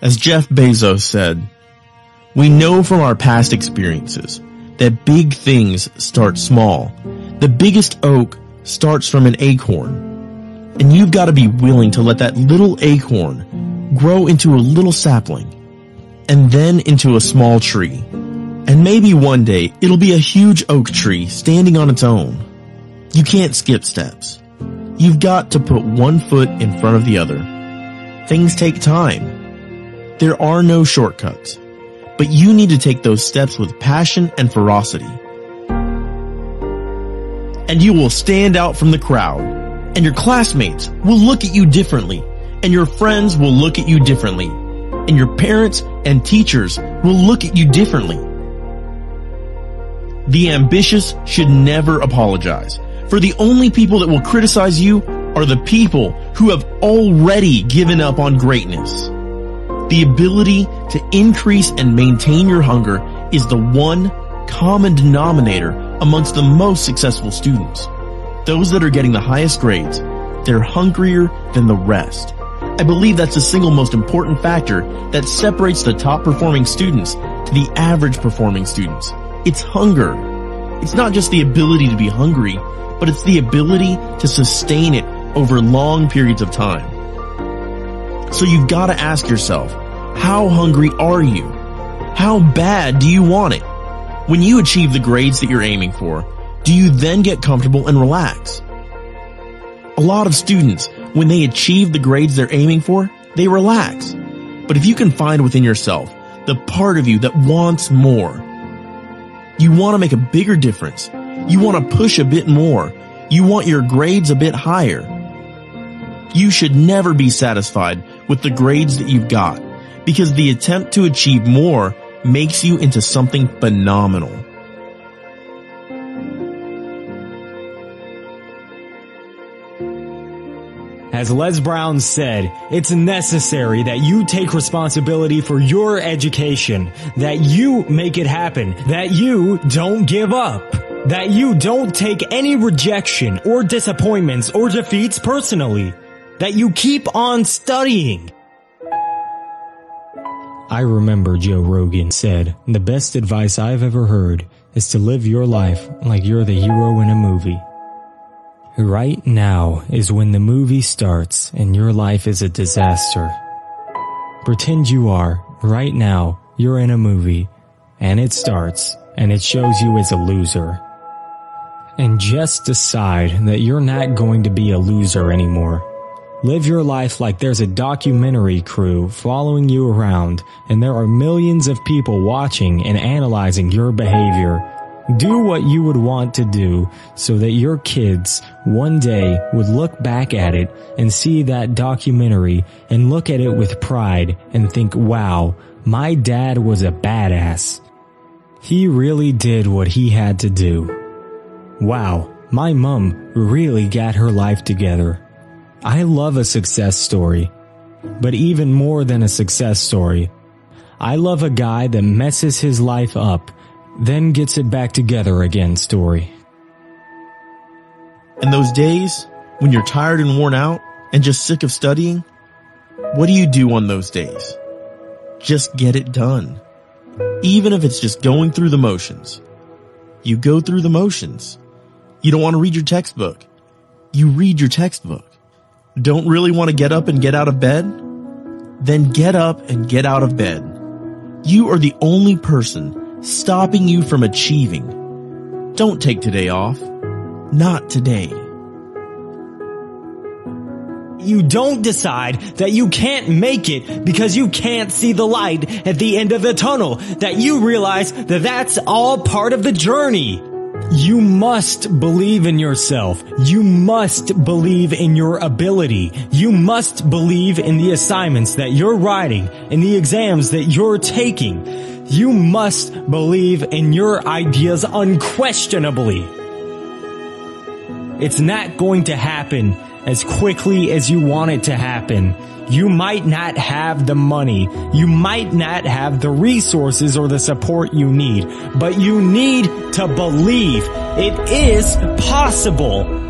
As Jeff Bezos said, we know from our past experiences that big things start small. The biggest oak starts from an acorn. And you've got to be willing to let that little acorn grow into a little sapling and then into a small tree. And maybe one day it'll be a huge oak tree standing on its own. You can't skip steps. You've got to put one foot in front of the other. Things take time. There are no shortcuts, but you need to take those steps with passion and ferocity. And you will stand out from the crowd, and your classmates will look at you differently, and your friends will look at you differently, and your parents and teachers will look at you differently. The ambitious should never apologize, for the only people that will criticize you are the people who have already given up on greatness. The ability to increase and maintain your hunger is the one common denominator amongst the most successful students. Those that are getting the highest grades, they're hungrier than the rest. I believe that's the single most important factor that separates the top performing students to the average performing students. It's hunger. It's not just the ability to be hungry, but it's the ability to sustain it over long periods of time. So you've got to ask yourself, how hungry are you? How bad do you want it? When you achieve the grades that you're aiming for, do you then get comfortable and relax? A lot of students, when they achieve the grades they're aiming for, they relax. But if you can find within yourself the part of you that wants more, you want to make a bigger difference. You want to push a bit more. You want your grades a bit higher. You should never be satisfied with the grades that you've got because the attempt to achieve more makes you into something phenomenal. As Les Brown said, it's necessary that you take responsibility for your education, that you make it happen, that you don't give up, that you don't take any rejection or disappointments or defeats personally, that you keep on studying. I remember Joe Rogan said, the best advice I've ever heard is to live your life like you're the hero in a movie. Right now is when the movie starts and your life is a disaster. Pretend you are, right now, you're in a movie, and it starts, and it shows you as a loser. And just decide that you're not going to be a loser anymore. Live your life like there's a documentary crew following you around and there are millions of people watching and analyzing your behavior. Do what you would want to do so that your kids one day would look back at it and see that documentary and look at it with pride and think, wow, my dad was a badass. He really did what he had to do. Wow, my mom really got her life together. I love a success story. But even more than a success story, I love a guy that messes his life up, then gets it back together again story. And those days when you're tired and worn out and just sick of studying, what do you do on those days? Just get it done. Even if it's just going through the motions. You go through the motions. You don't want to read your textbook. You read your textbook. Don't really want to get up and get out of bed? Then get up and get out of bed. You are the only person stopping you from achieving. Don't take today off. Not today. You don't decide that you can't make it because you can't see the light at the end of the tunnel. That you realize that that's all part of the journey. You must believe in yourself. You must believe in your ability. You must believe in the assignments that you're writing, in the exams that you're taking. You must believe in your ideas unquestionably. It's not going to happen as quickly as you want it to happen. You might not have the money. You might not have the resources or the support you need, but you need to believe it is possible.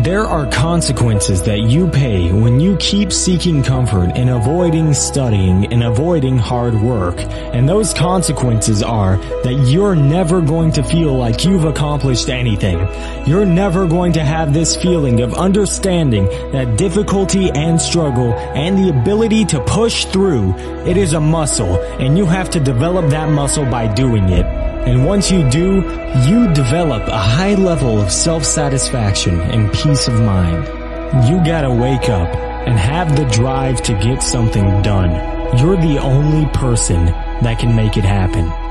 There are consequences that you pay when you keep seeking comfort and avoiding studying and avoiding hard work. And those consequences are that you're never going to feel like you've accomplished anything. You're never going to have this feeling of understanding that difficulty and struggle and the ability to push through, it is a muscle and you have to develop that muscle by doing it. And once you do, you develop a high level of self-satisfaction and peace of mind. You gotta wake up and have the drive to get something done. You're the only person that can make it happen.